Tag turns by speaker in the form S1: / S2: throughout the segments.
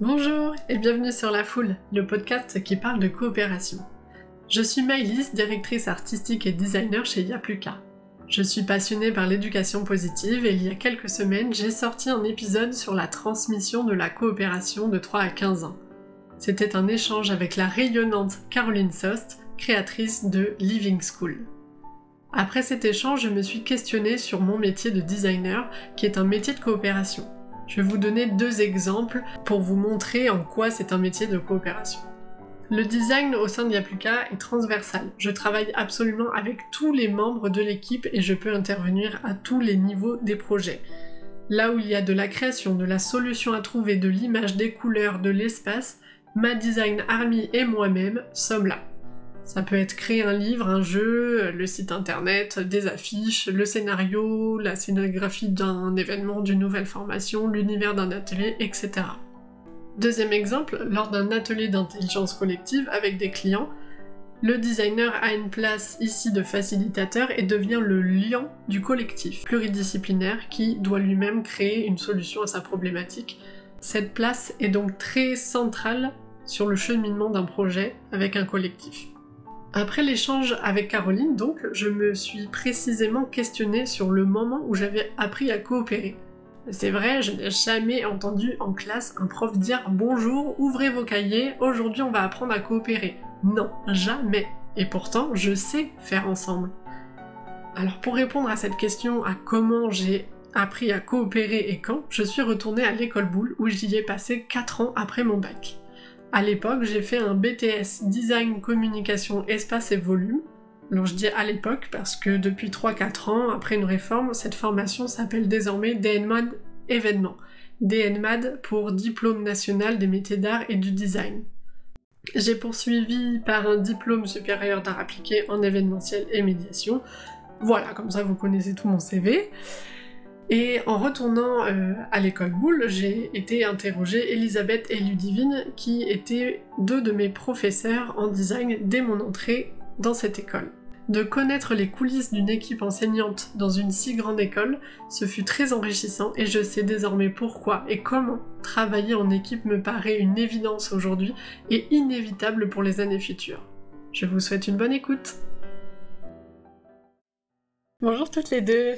S1: Bonjour et bienvenue sur La Foule, le podcast qui parle de coopération. Je suis Maëlys, directrice artistique et designer chez Yapluka. Je suis passionnée par l'éducation positive et il y a quelques semaines, j'ai sorti un épisode sur la transmission de la coopération de 3 à 15 ans. C'était un échange avec la rayonnante Caroline Sost, créatrice de Living School. Après cet échange, je me suis questionnée sur mon métier de designer, qui est un métier de coopération. Je vais vous donner deux exemples pour vous montrer en quoi c'est un métier de coopération. Le design au sein de Yapluka est transversal. Je travaille absolument avec tous les membres de l'équipe et je peux intervenir à tous les niveaux des projets. Là où il y a de la création, de la solution à trouver, de l'image, des couleurs, de l'espace, ma design army et moi-même sommes là. Ça peut être créer un livre, un jeu, le site internet, des affiches, le scénario, la scénographie d'un événement, d'une nouvelle formation, l'univers d'un atelier, etc. Deuxième exemple, lors d'un atelier d'intelligence collective avec des clients, le designer a une place ici de facilitateur et devient le lion du collectif pluridisciplinaire qui doit lui-même créer une solution à sa problématique. Cette place est donc très centrale sur le cheminement d'un projet avec un collectif. Après l'échange avec Caroline, donc, je me suis précisément questionnée sur le moment où j'avais appris à coopérer. C'est vrai, je n'ai jamais entendu en classe un prof dire bonjour, ouvrez vos cahiers, aujourd'hui on va apprendre à coopérer. Non, jamais. Et pourtant, je sais faire ensemble. Alors pour répondre à cette question à comment j'ai appris à coopérer et quand, je suis retournée à l'école boule où j'y ai passé 4 ans après mon bac. À l'époque, j'ai fait un BTS Design, Communication, Espace et Volume. Alors je dis à l'époque parce que depuis 3-4 ans, après une réforme, cette formation s'appelle désormais DNMAD événement. DNMAD pour Diplôme national des métiers d'art et du design. J'ai poursuivi par un diplôme supérieur d'art appliqué en événementiel et médiation. Voilà, comme ça vous connaissez tout mon CV. Et en retournant euh, à l'école Boule, j'ai été interroger Elisabeth et Ludivine, qui étaient deux de mes professeurs en design dès mon entrée dans cette école. De connaître les coulisses d'une équipe enseignante dans une si grande école, ce fut très enrichissant et je sais désormais pourquoi et comment travailler en équipe me paraît une évidence aujourd'hui et inévitable pour les années futures. Je vous souhaite une bonne écoute. Bonjour toutes les deux.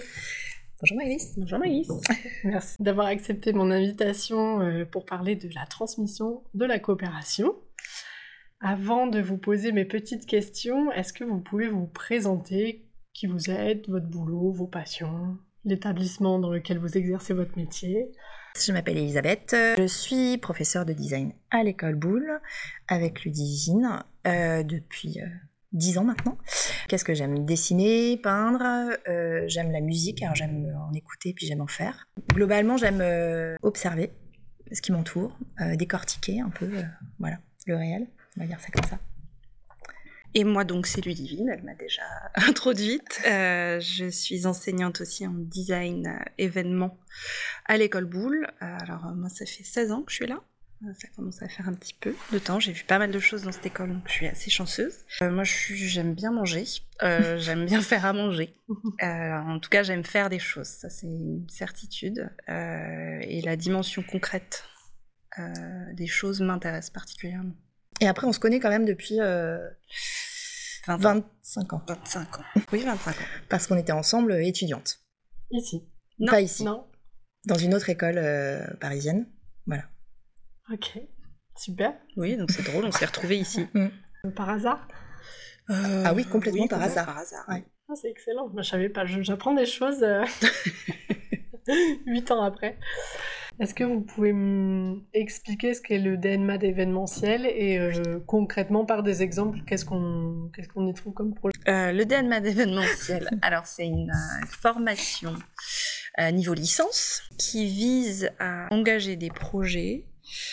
S2: Bonjour Maëlys.
S1: Bonjour Maïs. Merci d'avoir accepté mon invitation euh, pour parler de la transmission de la coopération. Avant de vous poser mes petites questions, est-ce que vous pouvez vous présenter qui vous êtes, votre boulot, vos passions, l'établissement dans lequel vous exercez votre métier?
S2: Je m'appelle Elisabeth, je suis professeure de design à l'école Boulle avec Ludivine euh, depuis euh, 10 ans maintenant. Qu'est-ce que j'aime Dessiner, peindre, euh, j'aime la musique, alors j'aime en écouter puis j'aime en faire. Globalement, j'aime euh, observer ce qui m'entoure, euh, décortiquer un peu voilà, le réel, on va dire ça comme ça.
S3: Et moi donc c'est Ludivine, elle m'a déjà introduite. je suis enseignante aussi en design événement à l'école Boulle. alors moi ça fait 16 ans que je suis là. Ça commence à faire un petit peu de temps. J'ai vu pas mal de choses dans cette école, donc je suis assez chanceuse. Euh, moi, j'aime bien manger. Euh, j'aime bien faire à manger. Euh, en tout cas, j'aime faire des choses. Ça, c'est une certitude. et la dimension concrète des choses m'intéresse particulièrement.
S2: Et après, on se connaît quand même depuis 25 ans.
S3: 25 ans. Oui, 25 ans.
S2: Parce qu'on était ensemble étudiantes.
S1: Ici.
S2: Non, Pas ici.
S1: Non.
S2: Dans une autre école parisienne. Voilà.
S1: Ok, super.
S3: Oui, donc c'est drôle, on s'est retrouvés ici.
S1: Mm. Par hasard
S2: euh, Ah oui, complètement par hasard.
S3: Par hasard.
S1: Ah, c'est excellent. Moi, je savais pas. J'apprends des choses euh, huit ans après. Est-ce que vous pouvez m'expliquer ce qu'est le DNMAD événementiel et euh, concrètement par des exemples, qu'est-ce qu'on qu'est-ce qu'on y trouve comme projet?
S3: Le DNMAD événementiel, alors c'est une formation à niveau licence qui vise à engager des projets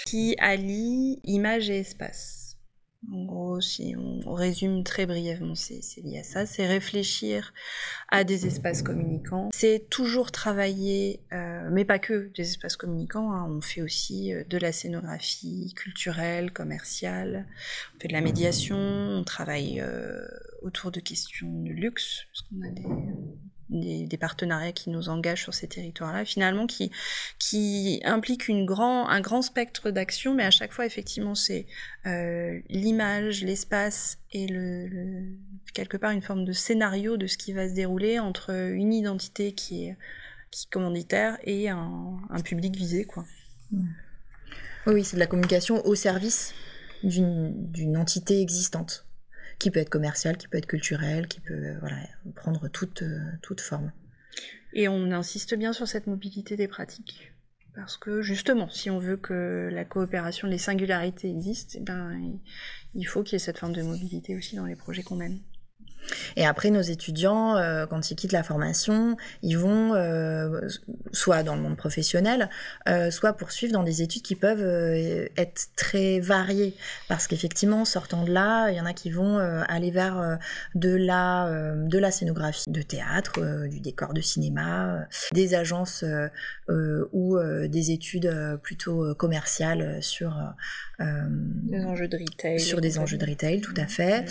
S3: qui allie image et espace. En gros, si on résume très brièvement, c'est lié à ça. C'est réfléchir à des espaces communicants. C'est toujours travailler, euh, mais pas que des espaces communicants. Hein. On fait aussi euh, de la scénographie culturelle, commerciale. On fait de la médiation. On travaille euh, autour de questions de luxe, parce qu'on a des des, partenariats qui nous engagent sur ces territoires-là, finalement, qui, qui impliquent un grand spectre d'actions, mais à chaque fois, effectivement, c'est euh, l'image, l'espace et quelque part une forme de scénario de ce qui va se dérouler entre une identité qui est, commanditaire et un, public visé, quoi.
S2: Oui, c'est de la communication au service d'une entité existante qui peut être commercial, qui peut être culturel, qui peut euh, voilà, prendre toute, euh, toute forme.
S3: Et on insiste bien sur cette mobilité des pratiques. Parce que justement, si on veut que la coopération, les singularités existent, eh ben, il faut qu'il y ait cette forme de mobilité aussi dans les projets qu'on mène.
S2: Et après, nos étudiants, euh, quand ils quittent la formation, ils vont euh, soit dans le monde professionnel, euh, soit poursuivre dans des études qui peuvent être très variées. Parce qu'effectivement, sortant de là, il y en a qui vont aller vers de, la, de la scénographie de théâtre, du décor de cinéma, des agences ou des études plutôt commerciales sur
S3: des enjeux de retail.
S2: Sur des enjeux de retail, tout à fait.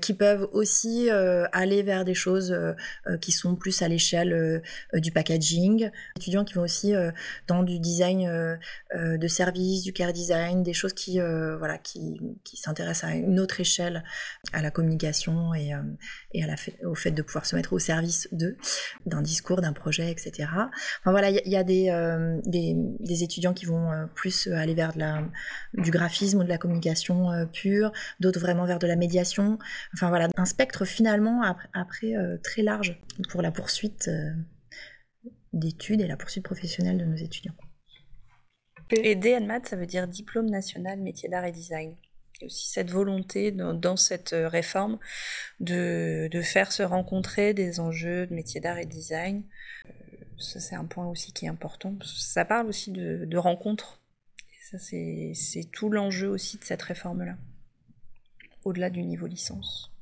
S2: qui peuvent aussi euh, aller vers des choses euh, euh, qui sont plus à l'échelle du packaging. Étudiants qui vont aussi dans du design de service, du care design, des choses qui, voilà, qui, qui s'intéressent à une autre échelle, à la communication et, et à la au fait de pouvoir se mettre au service d'eux, d'un discours, d'un projet, etc. Enfin voilà, il y, a des, des, des, étudiants qui vont plus aller vers de la, du graphisme ou de la communication pure, d'autres vraiment vers de la médiation. Enfin voilà, un spectre finalement après, euh, très large pour la poursuite euh, d'études et la poursuite professionnelle de nos étudiants.
S3: Et DNMAT, ça veut dire Diplôme national métier d'art et design. Il y a aussi cette volonté dans, cette euh, réforme de, faire se rencontrer des enjeux de métier d'art et design. ça, c'est un point aussi qui est important. ça parle aussi de, de rencontres. Ça, c'est tout l'enjeu aussi de cette réforme-là, au-delà du niveau licence.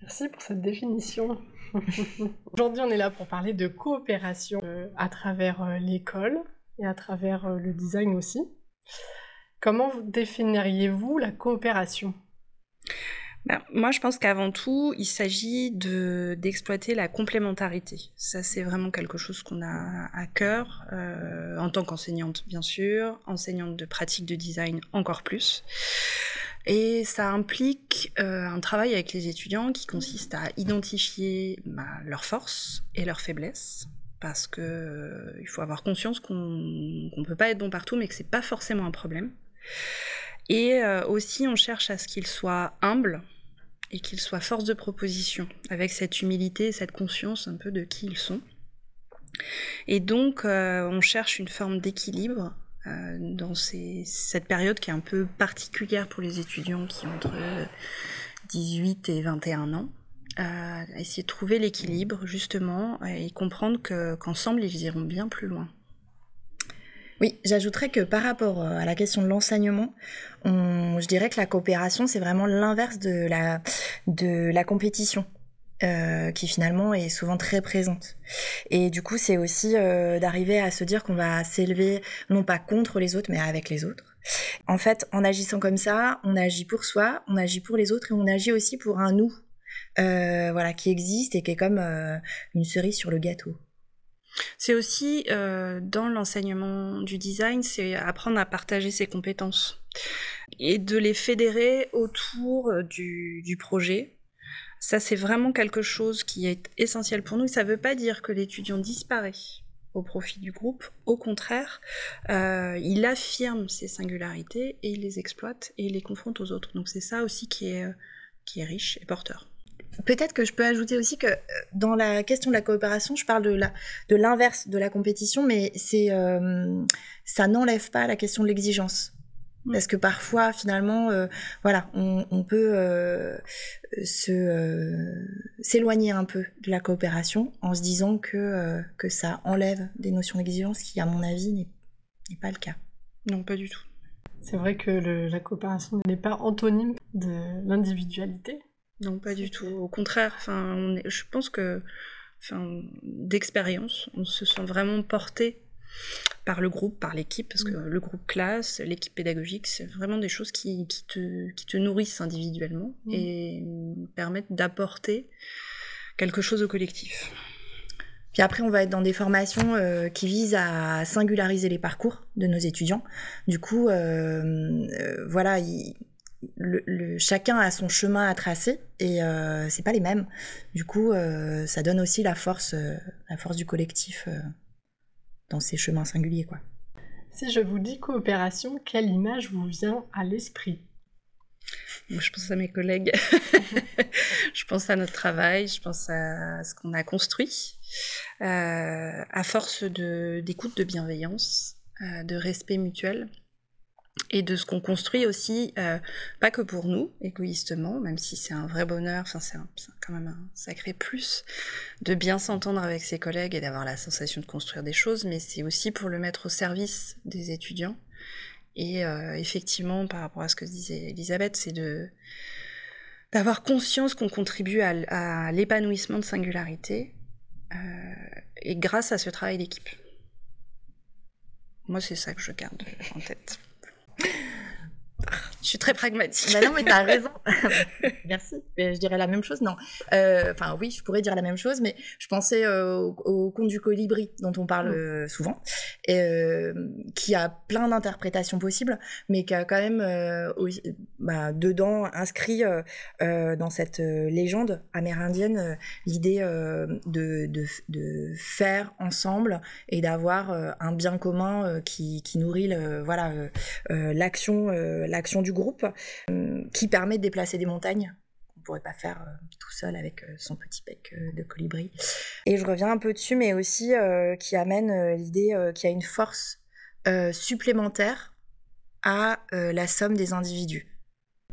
S1: Merci pour cette définition. Aujourd'hui, on est là pour parler de coopération euh, à travers euh, l'école et à travers euh, le design aussi. Comment définiriez-vous la coopération?
S3: Ben, moi, je pense qu'avant tout, il s'agit d'exploiter la complémentarité. Ça, c'est vraiment quelque chose qu'on a à cœur, en tant qu'enseignante, bien sûr, enseignante de pratique de design encore plus. Et ça implique euh, un travail avec les étudiants qui consiste à identifier bah, leurs forces et leurs faiblesses, parce que euh, il faut avoir conscience qu'on ne peut pas être bon partout, mais que c'est pas forcément un problème. Et euh, aussi, on cherche à ce qu'ils soient humbles et qu'ils soient force de proposition, avec cette humilité, cette conscience un peu de qui ils sont. Et donc, on cherche une forme d'équilibre euh, dans cette période qui est un peu particulière pour les étudiants qui ont entre 18 et 21 ans. Euh, essayer de trouver l'équilibre justement et comprendre qu'ensemble ils iront bien plus loin.
S2: Oui, j'ajouterais que par rapport euh, à la question de l'enseignement, je dirais que la coopération, c'est vraiment l'inverse de la, de la compétition. Euh, qui finalement est souvent très présente. Et du coup, c'est aussi euh, d'arriver à se dire qu'on va s'élever non pas contre les autres, mais avec les autres. En fait, en agissant comme ça, on agit pour soi, on agit pour les autres et on agit aussi pour un nous, euh, voilà, qui existe et qui est comme une cerise sur le gâteau.
S3: C'est aussi dans l'enseignement du design, c'est apprendre à partager ses compétences et de les fédérer autour du, du projet ça, c'est vraiment quelque chose qui est essentiel pour nous. Ça ne veut pas dire que l'étudiant disparaît au profit du groupe. Au contraire, euh, il affirme ses singularités et il les exploite et il les confronte aux autres. Donc c'est ça aussi euh, qui est riche et porteur.
S2: Peut-être que je peux ajouter aussi que euh, dans la question de la coopération, je parle de la de l'inverse de la compétition, mais c'est ça n'enlève pas la question de l'exigence. Parce que parfois, finalement, euh, voilà, on, peut euh, se euh, s'éloigner un peu de la coopération en se disant que, que ça enlève des notions d'exigence qui, à mon avis, n'est pas le cas.
S3: Non, pas du tout.
S1: C'est vrai que la coopération n'est pas antonyme de l'individualité.
S3: Non, pas du tout. Au contraire, enfin, je pense que, enfin, d'expérience, on se sent vraiment porté par le groupe, par l'équipe, parce que mm. le groupe classe, l'équipe pédagogique, c'est vraiment des choses qui, te, qui te, nourrissent individuellement mm. et permettent d'apporter quelque chose au collectif.
S2: Puis après, on va être dans des formations euh, qui visent à singulariser les parcours de nos étudiants. Du coup, euh, euh, voilà, le, chacun a son chemin à tracer et c'est pas les mêmes. Du coup, ça donne aussi la force, la force du collectif dans ces chemins singuliers, quoi.
S1: Si je vous dis coopération, quelle image vous vient à l'esprit?
S3: Moi, je pense à mes collègues, je pense à notre travail, je pense à ce qu'on a construit, euh, à force d'écoute, de, bienveillance, euh, de respect mutuel et de ce qu'on construit aussi, euh, pas que pour nous, égoïstement, même si c'est un vrai bonheur, enfin c'est quand même un sacré plus de bien s'entendre avec ses collègues et d'avoir la sensation de construire des choses, mais c'est aussi pour le mettre au service des étudiants et euh, effectivement, par rapport à ce que disait Elisabeth, c'est de d'avoir conscience qu'on contribue à, l'épanouissement de singularité euh, et grâce à ce travail d'équipe. Moi, c'est ça que je garde en tête. Suis très pragmatique.
S2: Bah non, mais t'as raison. Merci. je dirais la même chose, non. Euh, enfin, oui, je pourrais dire la même chose, mais je pensais euh, au, conte du colibri, dont on parle mm. euh, souvent, et, qui a plein d'interprétations possibles, mais qui a quand même bah, dedans inscrit dans cette légende amérindienne l'idée de, de, faire ensemble et d'avoir un bien commun qui, qui nourrit voilà l'action l'action du groupe euh, qui permet de déplacer des montagnes qu'on pourrait pas faire euh, tout seul avec euh, son petit bec de colibri. Et je reviens un peu dessus, mais aussi qui amène l'idée qu'il y a une force supplémentaire à la somme des individus.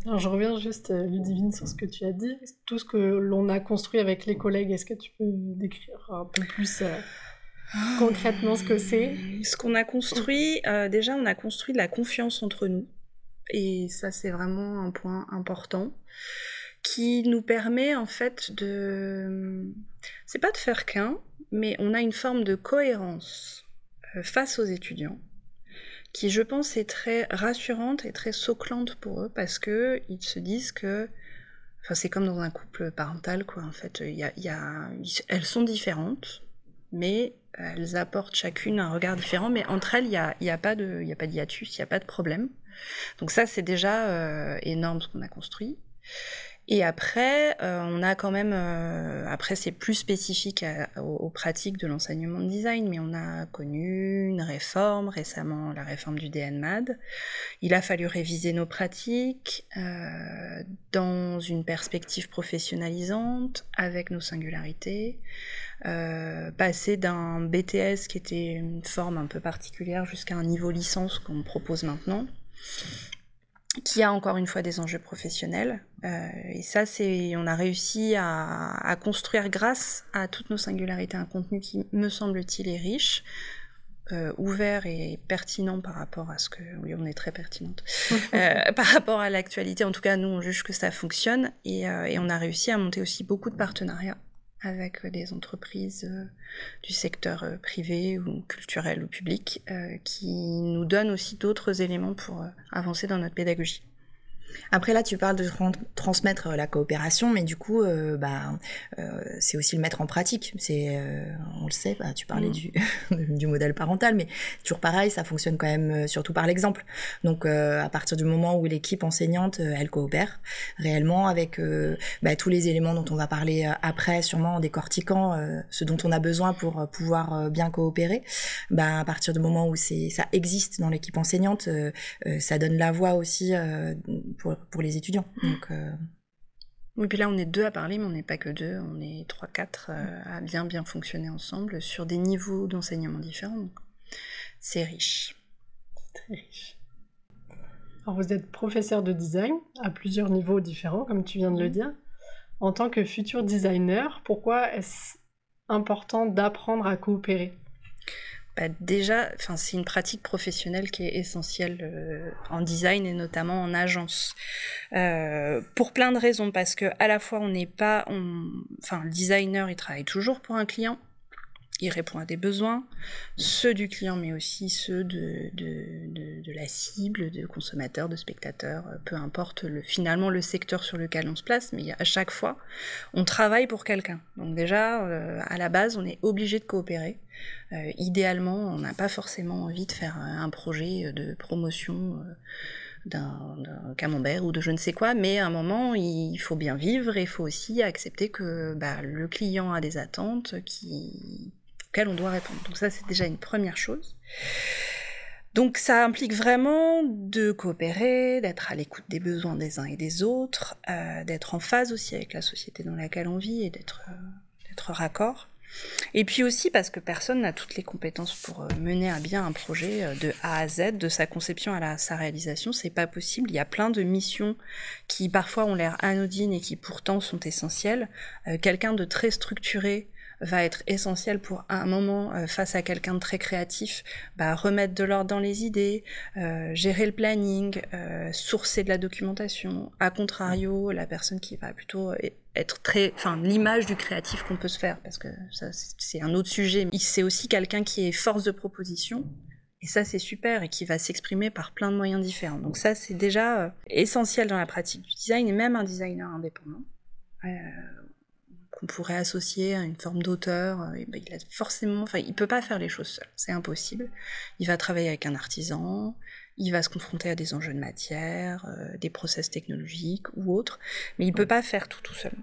S1: Alors je reviens juste, Ludivine, sur ce que tu as dit. Tout ce que l'on a construit avec les collègues, est-ce que tu peux décrire un peu plus concrètement ce que c'est?
S3: Ce qu'on a construit, déjà on a construit de la confiance entre nous. Et ça, c'est vraiment un point important qui nous permet en fait de. C'est pas de faire qu'un, mais on a une forme de cohérence euh, face aux étudiants qui, je pense, est très rassurante et très soclante pour eux parce que ils se disent que. Enfin, c'est comme dans un couple parental, quoi. En fait, elles sont différentes, mais elles apportent chacune un regard différent. Mais entre elles, il n'y a, y a pas de, il a pas d'hiatus, il n'y a pas de problème. Donc ça, c'est déjà euh, énorme ce qu'on a construit. Et après, euh, on a quand même, euh, après c'est plus spécifique aux, pratiques de l'enseignement de design, mais on a connu une réforme récemment, la réforme du DNMAD. Il a fallu réviser nos pratiques dans une perspective professionnalisante, avec nos singularités, passer d'un BTS qui était une forme un peu particulière jusqu'à un niveau licence qu'on propose maintenant qui a encore une fois des enjeux professionnels. Euh, et ça, c'est, on a réussi à, construire grâce à toutes nos singularités un contenu qui, me semble-t-il, est riche, euh, ouvert et pertinent par rapport à ce que, oui, on est très pertinente, euh, par rapport à l'actualité. En tout cas, nous, on juge que ça fonctionne et, et on a réussi à monter aussi beaucoup de partenariats avec des entreprises euh, du secteur euh, privé ou culturel ou public euh, qui nous donnent aussi d'autres éléments pour avancer dans notre pédagogie.
S2: Après là, tu parles de transmettre la coopération, mais du coup, euh, bah, euh, c'est aussi le mettre en pratique. C'est, euh, on le sait, bah, tu parlais mm. du, du modèle parental, mais toujours pareil, ça fonctionne quand même surtout par l'exemple. Donc, à partir du moment où l'équipe enseignante, elle coopère réellement avec bah, tous les éléments dont on va parler après, sûrement en décortiquant ce dont on a besoin pour pouvoir bien coopérer, bah, à partir du moment où c'est, ça existe dans l'équipe enseignante, ça donne la voix aussi pour, les étudiants. Mmh. Donc, euh,
S3: Oui, puis là, on est deux à parler, mais on n'est pas que deux, on est trois, quatre euh, à bien, bien fonctionner ensemble sur des niveaux d'enseignement différents. C'est riche.
S1: Très riche. Alors, vous êtes professeur de design à plusieurs niveaux différents, comme tu viens de le mmh. dire. En tant que futur designer, pourquoi est-ce important d'apprendre à coopérer?
S3: Bah, déjà, enfin, c'est une pratique professionnelle qui est essentielle euh, en design et notamment en agence. Euh, pour plein de raisons, parce que à la fois on n'est pas, enfin, le designer il travaille toujours pour un client, il répond à des besoins, ceux du client, mais aussi ceux de, de, la cible, de consommateurs, de spectateurs, euh, peu importe le, finalement le secteur sur lequel on se place, mais à chaque fois, on travaille pour quelqu'un. Donc déjà, euh, à la base, on est obligé de coopérer. Euh, idéalement, on n'a pas forcément envie de faire un projet de promotion d'un camembert ou de je ne sais quoi, mais à un moment, il faut bien vivre et il faut aussi accepter que bah, le client a des attentes qui, on doit répondre. Donc ça, c'est déjà une première chose. Donc ça implique vraiment de coopérer, d'être à l'écoute des besoins des uns et des autres, euh, d'être en phase aussi avec la société dans laquelle on vit et d'être euh, raccord. Et puis aussi parce que personne n'a toutes les compétences pour euh, mener à bien un projet euh, de A à Z, de sa conception à sa réalisation, c'est pas possible. Il y a plein de missions qui parfois ont l'air anodines et qui pourtant sont essentielles. Quelqu'un de très structuré va être essentiel pour un moment euh, face à quelqu'un de très créatif, bah, remettre de l'ordre dans les idées, euh, gérer le planning, euh, sourcer de la documentation. A contrario, la personne qui va plutôt être très, enfin l'image du créatif qu'on peut se faire, parce que ça c'est un autre sujet. C'est aussi quelqu'un qui est force de proposition. Et ça, c'est super et qui va s'exprimer par plein de moyens différents. Donc ça, c'est déjà essentiel dans la pratique du design et même un designer indépendant. Euh, qu'on pourrait associer à une forme d'auteur. Euh, ben, il a forcément, enfin, il peut pas faire les choses seul, c'est impossible. Il va travailler avec un artisan, il va se confronter à des enjeux de matière, euh, des process technologiques ou autres, mais il peut pas faire tout tout seul.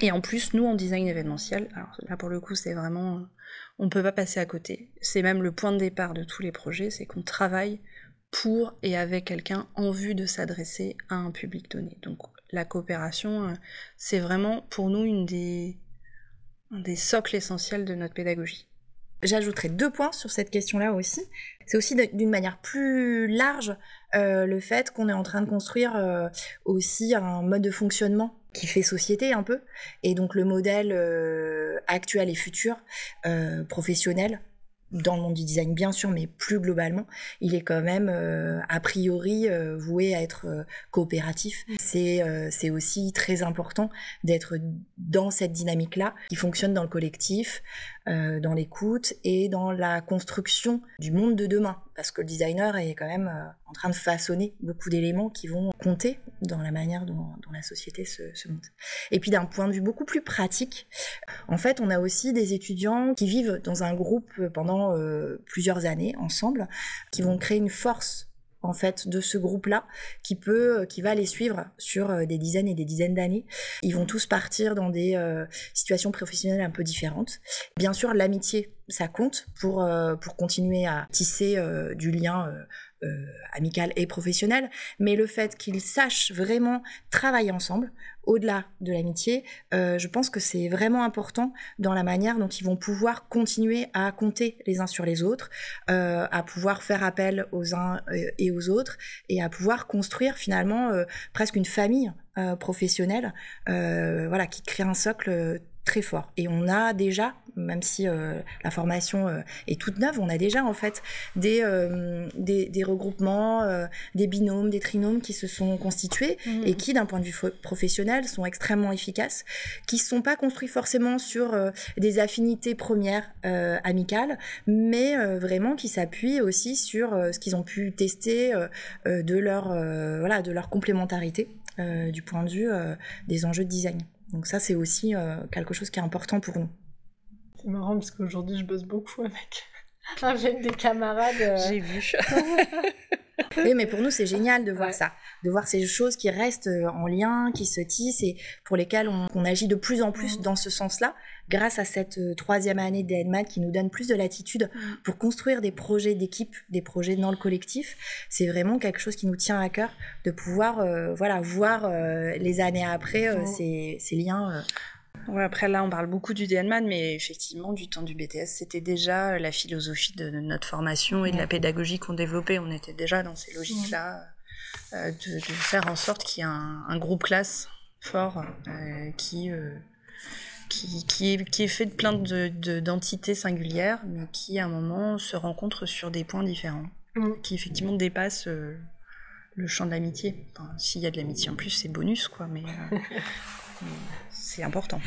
S3: Et en plus, nous en design événementiel, alors là pour le coup, c'est vraiment, on peut pas passer à côté. C'est même le point de départ de tous les projets, c'est qu'on travaille pour et avec quelqu'un en vue de s'adresser à un public donné. Donc la coopération, euh, c'est vraiment pour nous des, un des socles essentiels de notre pédagogie.
S2: J'ajouterai deux points sur cette question-là aussi. C'est aussi d'une manière plus large euh, le fait qu'on est en train de construire euh, aussi un mode de fonctionnement qui fait société un peu. Et donc le modèle actuel et futur, professionnel, dans le monde du design bien sûr, mais plus globalement, il est quand même euh, a priori euh, voué à être euh, coopératif. Mm. C'est c'est aussi très important d'être dans cette dynamique-là qui fonctionne dans le collectif, dans l'écoute et dans la construction du monde de demain. Parce que le designer est quand même en train de façonner beaucoup d'éléments qui vont compter dans la manière dont, la société se, se monte. Et puis d'un point de vue beaucoup plus pratique, en fait, on a aussi des étudiants qui vivent dans un groupe pendant euh, plusieurs années ensemble, qui vont créer une force en fait de ce groupe-là qui peut, euh, qui va les suivre sur euh, des dizaines et des dizaines d'années. Ils vont tous partir dans des situations professionnelles un peu différentes. Bien sûr, l'amitié, ça compte pour pour continuer à tisser du lien euh, amical et professionnel, mais le fait qu'ils sachent vraiment travailler ensemble, au-delà de l'amitié, euh, je pense que c'est vraiment important dans la manière dont ils vont pouvoir continuer à compter les uns sur les autres, euh, à pouvoir faire appel aux uns et aux autres, et à pouvoir construire finalement presque une famille professionnelle, voilà, qui crée un socle très fort. Et on a déjà, même si euh, la formation euh, est toute neuve, on a déjà en fait des, euh, des, regroupements, des binômes, des trinômes qui se sont constitués mmh. et qui, d'un point de vue professionnel, sont extrêmement efficaces, qui ne sont pas construits forcément sur des affinités premières amicales, mais vraiment qui s'appuient aussi sur ce qu'ils ont pu tester de, leur, voilà, de leur complémentarité du point de vue des enjeux de design. Donc ça, c'est aussi euh, quelque chose qui est important pour nous.
S1: C'est marrant parce qu'aujourd'hui, je bosse beaucoup avec, avec des camarades. Euh.
S3: J'ai vu.
S2: oui, mais pour nous, c'est génial de voir ça, de voir ces choses qui restent euh, en lien, qui se tissent et pour lesquelles on, agit de plus en plus dans ce sens-là, grâce à cette euh, troisième année d'ENMAD qui nous donne plus de latitude pour construire des projets d'équipe, des projets dans le collectif. C'est vraiment quelque chose qui nous tient à cœur de pouvoir euh, voilà, voir les années après ces, ces, liens
S3: Ouais, après là, on parle beaucoup du DNMAN, mais effectivement, du temps du BTS, c'était déjà la philosophie de notre formation et de la pédagogie qu'on développait. On était déjà dans ces logiques-là, euh, de, faire en sorte qu'il y ait un, groupe classe fort euh, qui, euh, qui, qui, est, qui, est, fait de plein d'entités de, singulières, mais qui à un moment se rencontrent sur des points différents, mm. qui effectivement dépassent le champ de l'amitié. S'il y a de l'amitié en plus, c'est bonus, quoi, mais c'est important.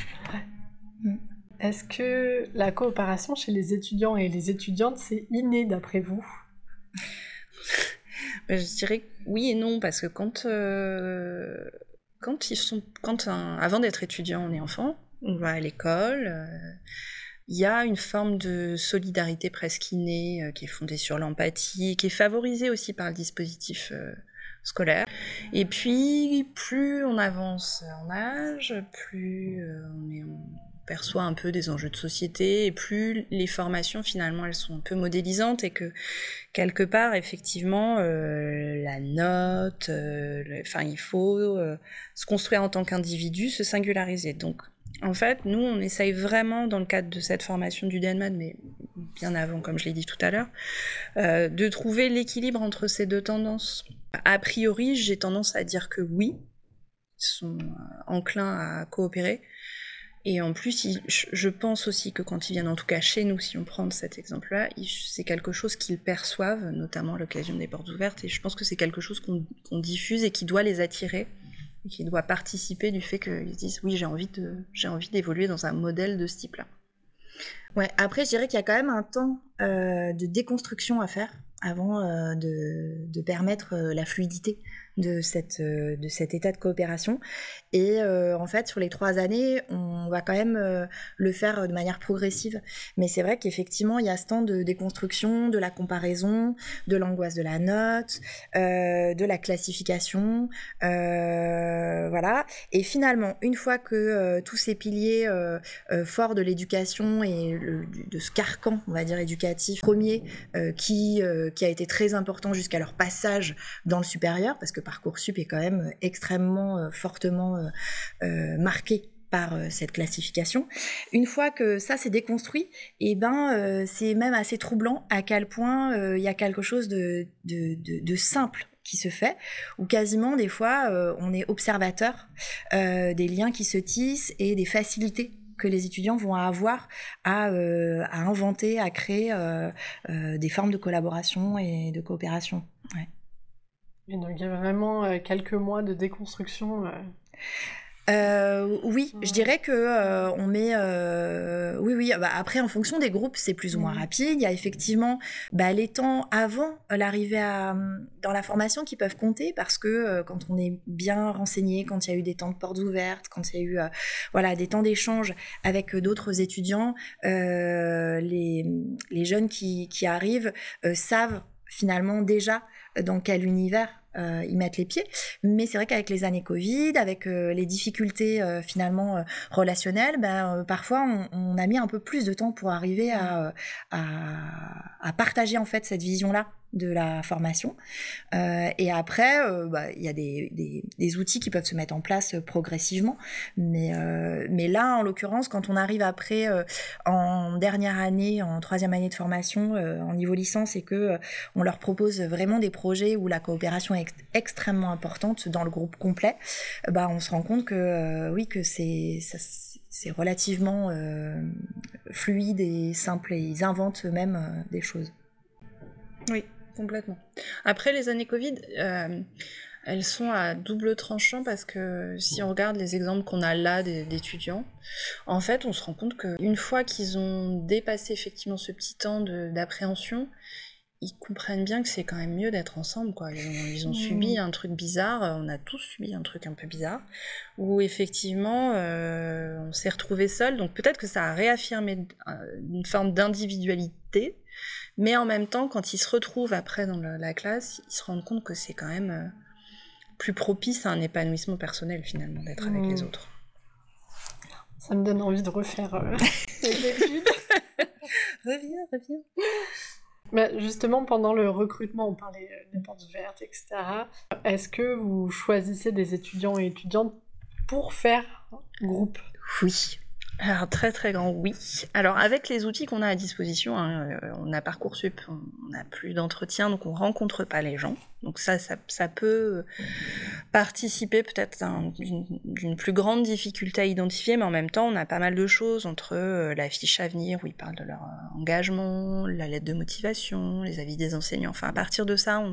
S2: Mm.
S1: Est-ce que la coopération chez les étudiants et les étudiantes, c'est inné d'après vous?
S3: Ben, Je dirais oui et non, parce que quand, euh, quand ils sont, quand avant d'être étudiant, on est enfant, on va à l'école. Euh, il y a une forme de solidarité presque innée euh, qui est fondée sur l'empathie, qui est favorisée aussi par le dispositif scolaire. Et puis, plus on avance en âge, plus on, perçoit un peu des enjeux de société, et plus les formations, finalement, elles sont un peu modélisantes, et que, quelque part, effectivement, euh, la note, euh, enfin, il faut euh, se construire en tant qu'individu, se singulariser. Donc, en fait, nous, on essaye vraiment, dans le cadre de cette formation du Denman, mais bien avant, comme je l'ai dit tout à l'heure, de trouver l'équilibre entre ces deux tendances. A priori, j'ai tendance à dire que oui, ils sont enclins à coopérer, et en plus, je pense aussi que quand ils viennent, en tout cas chez nous, si on prend cet exemple-là, c'est quelque chose qu'ils perçoivent, notamment à l'occasion des portes ouvertes, et je pense que c'est quelque chose qu'on diffuse et qui doit les attirer, et qui doit participer du fait qu'ils disent oui, j'ai envie de, j'ai envie d'évoluer dans un modèle de ce type-là.
S2: Ouais. Après, je dirais qu'il y a quand même un temps euh, de déconstruction à faire avant euh, de, de, permettre euh, la fluidité de, cette, euh, de cet état de coopération. Et euh, en fait, sur les trois années, on va quand même euh, le faire de manière progressive. Mais c'est vrai qu'effectivement, il y a ce temps de déconstruction, de la comparaison, de l'angoisse de la note, de la classification. voilà. Et finalement, une fois que tous ces piliers forts de l'éducation et de ce carcan, on va dire, éducatif premier, qui, qui a été très important jusqu'à leur passage dans le supérieur, parce que Parcoursup est quand même euh, extrêmement euh, fortement euh, marqué par cette classification. Une fois que ça s'est déconstruit, eh ben c'est même assez troublant à quel point il y a quelque chose de, simple qui se fait, où quasiment des fois on est observateur des liens qui se tissent et des facilités que les étudiants vont avoir à, inventer, à créer des formes de collaboration et de coopération.
S1: Donc il y a vraiment euh, quelques mois de déconstruction. Euh.
S2: Euh, oui, je dirais que on met, oui, oui. Bah, après, en fonction des groupes, c'est plus ou moins rapide. Il y a effectivement bah, les temps avant l'arrivée dans la formation qui peuvent compter parce que quand on est bien renseigné, quand il y a eu des temps de portes ouvertes, quand il y a eu, voilà, des temps d'échange avec d'autres étudiants, les, les jeunes qui, qui arrivent savent finalement déjà dans quel univers euh, y mettre les pieds. Mais c'est vrai qu'avec les années Covid, avec euh, les difficultés euh, finalement relationnelles, ben, parfois on, a mis un peu plus de temps pour arriver à, à, à partager en fait cette vision-là de la formation. Euh, et après, euh, bah, il y a des, des, outils qui peuvent se mettre en place euh, progressivement. Mais, mais là, en l'occurrence, quand on arrive après en dernière année, en troisième année de formation, en niveau licence, et que on leur propose vraiment des projets où la coopération est extrêmement importante dans le groupe complet, bah, on se rend compte que oui, que c'est c'est relativement fluide et simple et ils inventent eux-mêmes des choses.
S3: Oui, complètement. Après les années Covid, euh, elles sont à double tranchant parce que si on regarde les exemples qu'on a là d'étudiants, en fait, on se rend compte qu'une fois qu'ils ont dépassé effectivement ce petit temps d'appréhension, ils comprennent bien que c'est quand même mieux d'être ensemble, quoi. Ils ont, subi mmh. un truc bizarre, on a tous subi un truc un peu bizarre, où effectivement euh, on s'est retrouvé seul. Donc peut-être que ça a réaffirmé euh, une forme d'individualité, mais en même temps, quand ils se retrouvent après dans la, classe, ils se rendent compte que c'est quand même euh, plus propice à un épanouissement personnel finalement d'être avec les mmh. autres.
S1: Ça me donne envie de refaire euh, études.
S2: reviens, reviens.
S1: Mais justement, pendant le recrutement, on parlait euh, des portes ouvertes, etc. Est-ce que vous choisissez des étudiants et étudiantes pour faire groupe?
S2: Oui,
S3: alors, très très grand oui. Alors, avec les outils qu'on a à disposition, hein, euh, on a Parcoursup, on n'a plus d'entretien, donc on rencontre pas les gens. Donc ça, ça, peut participer peut-être d'une plus grande difficulté à identifier, mais en même temps, on a pas mal de choses entre euh, la fiche à venir où ils parlent de leur euh, engagement, la lettre de motivation, les avis des enseignants. Enfin, à partir de ça,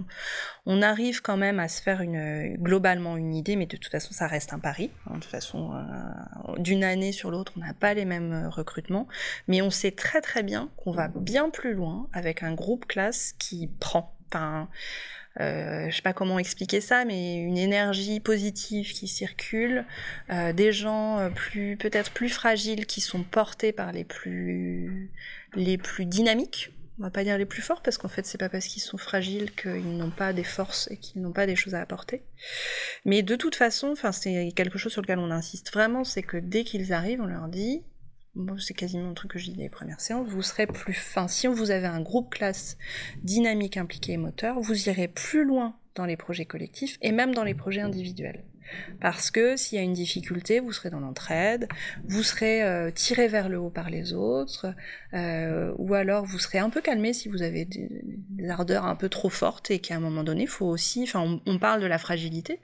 S3: on, arrive quand même à se faire globalement une idée, mais de toute façon, ça reste un pari. Hein. de toute façon, euh, d'une année sur l'autre, on n'a pas les mêmes recrutements, mais on sait très très bien qu'on va bien plus loin avec un groupe classe qui prend. Enfin, je sais pas comment expliquer ça, mais une énergie positive qui circule, euh, des gens euh, plus peut-être plus fragiles qui sont portés par les plus les plus dynamiques. On va pas dire les plus forts parce qu'en fait c'est pas parce qu'ils sont fragiles qu'ils n'ont pas des forces et qu'ils n'ont pas des choses à apporter. Mais de toute façon, enfin c'est quelque chose sur lequel on insiste vraiment, c'est que dès qu'ils arrivent, on leur dit c'est quasiment un truc que je dis les premières séances, vous serez plus fin. Si vous avez un groupe classe dynamique, impliqué et moteur, vous irez plus loin dans les projets collectifs et même dans les projets individuels. Parce que s'il y a une difficulté, vous serez dans l'entraide, vous serez euh, tiré vers le haut par les autres, euh, ou alors vous serez un peu calmé si vous avez des, ardeurs un peu trop fortes et qu'à un moment donné, faut aussi, enfin on, parle de la fragilité,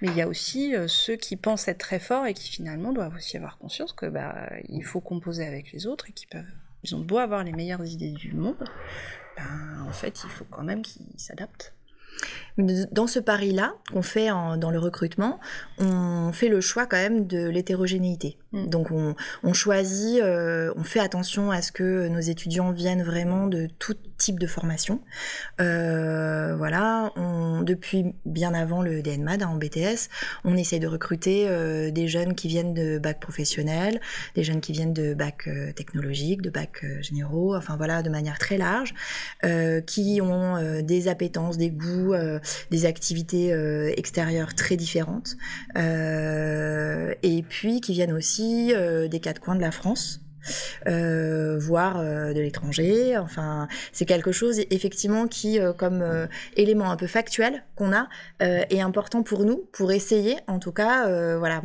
S3: mais il y a aussi euh, ceux qui pensent être très forts et qui finalement doivent aussi avoir conscience que bah il faut composer avec les autres et qui peuvent ils ont beau avoir les meilleures idées du monde, ben, en fait il faut quand même qu'ils s'adaptent.
S2: Dans ce pari-là qu'on fait dans le recrutement, on fait le choix quand même de l'hétérogénéité. Mm. Donc on, choisit, euh, on fait attention à ce que nos étudiants viennent vraiment de tout type de formation. Euh, voilà, on, depuis bien avant le DNMAD hein, en BTS, on essaie de recruter euh, des jeunes qui viennent de bac professionnel, des jeunes qui viennent de bac technologique, de bac généraux, enfin voilà, de manière très large, qui ont des appétences, des goûts, des activités extérieures très différentes, et puis qui viennent aussi euh, des quatre coins de la France. Euh, voire euh, de l'étranger. Enfin, c'est quelque chose effectivement qui, comme élément un peu factuel qu'on a, est important pour nous, pour essayer, en tout cas, voilà,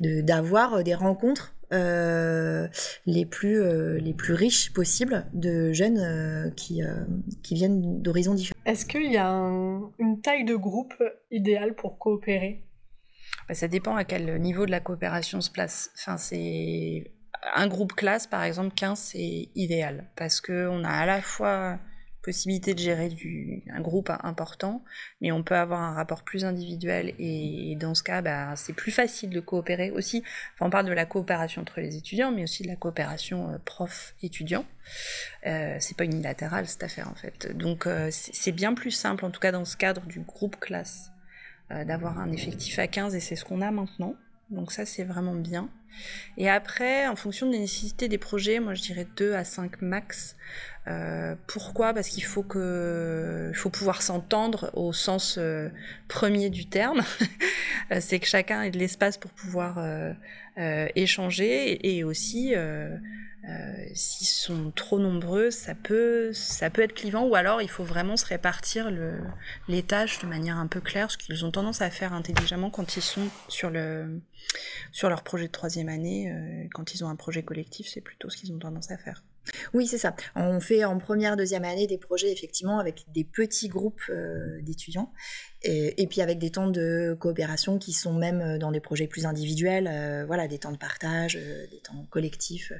S2: d'avoir des rencontres les plus les plus riches possibles de jeunes qui qui viennent d'horizons différents.
S1: Est-ce qu'il y a une taille de groupe idéale pour coopérer?
S3: Bah, ça dépend à quel niveau de la coopération se place. Enfin, c'est un groupe classe, par exemple, 15, c'est idéal parce qu'on a à la fois possibilité de gérer un groupe important, mais on peut avoir un rapport plus individuel et, dans ce cas, bah, c'est plus facile de coopérer aussi. On parle de la coopération entre les étudiants, mais aussi de la coopération euh, prof-étudiant. Euh, c'est pas unilatéral cette affaire en fait. Donc euh, c'est bien plus simple, en tout cas dans ce cadre du groupe classe, euh, d'avoir un effectif à 15 et c'est ce qu'on a maintenant. Donc ça c'est vraiment bien. Et après, en fonction des nécessités des projets, moi je dirais 2 à 5 max. Euh, pourquoi? Parce qu'il faut que, faut pouvoir s'entendre au sens euh, premier du terme. c'est que chacun ait de l'espace pour pouvoir échanger et, aussi euh, s'ils sont trop nombreux, ça peut, ça peut être clivant, ou alors il faut vraiment se répartir le, les tâches de manière un peu claire, ce qu'ils ont tendance à faire intelligemment quand ils sont sur, le, sur leur projet de troisième année. Euh, quand ils ont un projet collectif, c'est plutôt ce qu'ils ont tendance à faire.
S2: Oui, c'est ça. On fait en première, deuxième année des projets effectivement avec des petits groupes euh, d'étudiants et, puis avec des temps de coopération qui sont même euh, dans des projets plus individuels, euh, voilà, des temps de partage, des temps collectifs.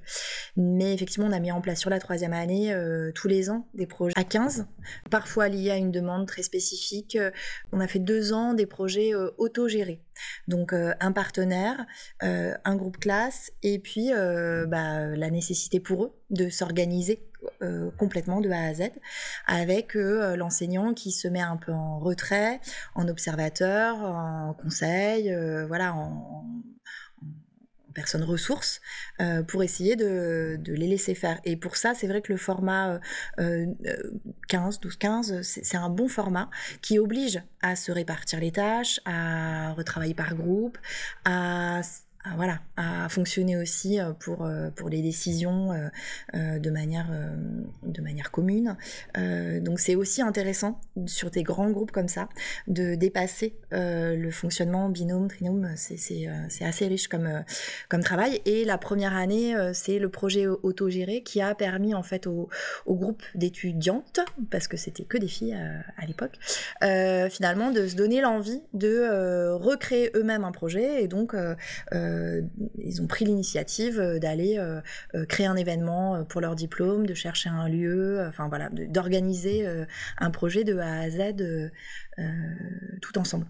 S2: Mais effectivement, on a mis en place sur la troisième année tous les ans des projets à 15, parfois liés à une demande très spécifique. On a fait deux ans des projets autogérés. Donc un partenaire, un groupe classe et puis bah, la nécessité pour eux de s'organiser euh, complètement de A à Z, avec euh, l'enseignant qui se met un peu en retrait, en observateur, en conseil, euh, voilà, en, personne ressource, pour essayer de, les laisser faire. Et pour ça, c'est vrai que le format 15, 12, 15, c'est un bon format qui oblige à se répartir les tâches, à retravailler par groupe, à voilà, à fonctionner aussi euh, pour, euh, pour les décisions euh, de, manière, de manière commune. donc c'est aussi intéressant sur des grands groupes comme ça de dépasser le fonctionnement binôme, trinôme, c'est assez riche comme, comme travail. Et la première année, c'est le projet autogéré qui a permis en fait au, au groupe d'étudiantes, parce que c'était que des filles à, l'époque, finalement de se donner l'envie de recréer eux-mêmes un projet et donc euh, ils ont pris l'initiative euh, d'aller euh, créer un événement pour leur diplôme, de chercher un lieu, enfin voilà, d'organiser un projet de A à Z tout ensemble.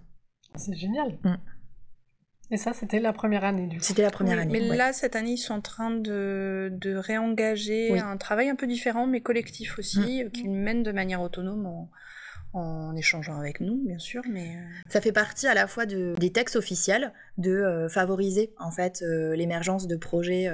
S1: C'est génial. Mm. Et ça, c'était la première année, du
S2: C'était la première année.
S3: Mais là, cette année, ils sont en train de, de réengager un travail un peu différent, mais collectif aussi, mm. qu'ils mènent de manière autonome en, en échangeant avec nous, bien sûr, mais... Euh,
S2: Ça fait partie à la fois de, des textes officiels, de euh, favoriser en fait euh, l'émergence de projets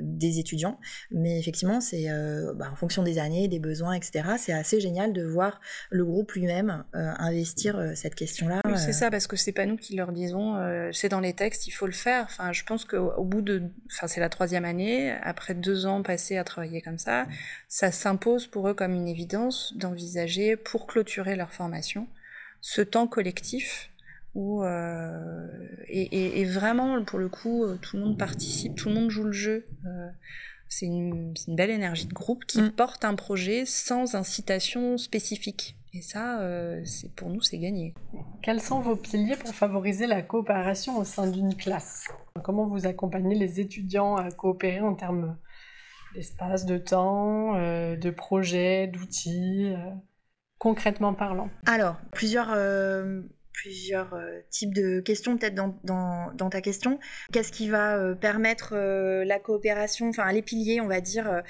S2: des étudiants, mais effectivement, c'est bah, en fonction des années, des besoins, etc. C'est assez génial de voir le groupe lui-même investir cette question-là.
S3: Oui, c'est ça, parce que c'est pas nous qui leur disons, c'est dans les textes, il faut le faire. Enfin, je pense qu'au bout de... Enfin, c'est la troisième année, après deux ans passés à travailler comme ça, ça s'impose pour eux comme une évidence d'envisager pour clôturer leur formation, ce temps collectif où euh, et, vraiment pour le coup euh, tout le monde participe, tout le monde joue le jeu. Euh, c'est une, belle énergie de groupe qui mm. porte un projet sans incitation spécifique. Et ça, c'est pour nous, c'est gagné.
S1: Quels sont vos piliers pour favoriser la coopération au sein d'une classe? Comment vous accompagnez les étudiants à coopérer en termes d'espace, de temps, de projets, d'outils concrètement parlant
S2: Alors, plusieurs, euh, plusieurs euh, types de questions peut-être dans, dans, ta question. Qu'est-ce qui va euh, permettre la coopération, enfin les piliers, on va dire,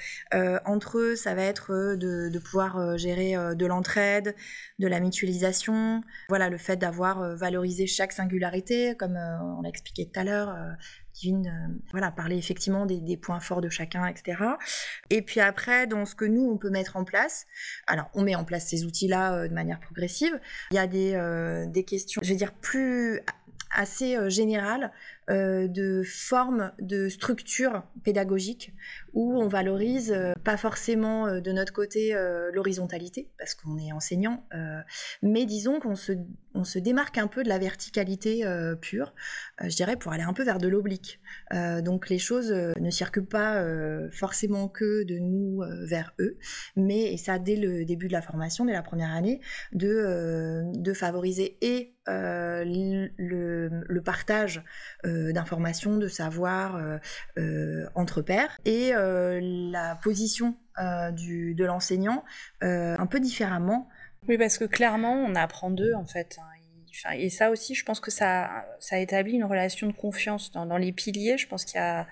S2: entre eux, ça va être de, de pouvoir gérer de l'entraide, de la mutualisation, voilà, le fait d'avoir valorisé chaque singularité, comme on l'a expliqué tout à l'heure, euh, voilà, parler effectivement des, points forts de chacun, etc. Et puis après, dans ce que nous, on peut mettre en place, alors on met en place ces outils-là euh, de manière progressive, il y a des, euh, des questions, je vais dire, plus assez générales de formes de structure pédagogique où on valorise euh, pas forcément euh, de notre côté l'horizontalité parce qu'on est enseignant, mais disons qu'on se, démarque un peu de la verticalité pure, je dirais, pour aller un peu vers de l'oblique. donc les choses ne circulent pas forcément que de nous vers eux, mais et ça dès le début de la formation, dès la première année, de, favoriser et le, partage d'informations, de savoir euh, euh, entre pairs, et euh, la position du, de l'enseignant un peu différemment.
S3: Oui, parce que clairement, on apprend d'eux, en fait. Hein. et ça aussi, je pense que ça, établit une relation de confiance dans, les piliers. Je pense qu'il y a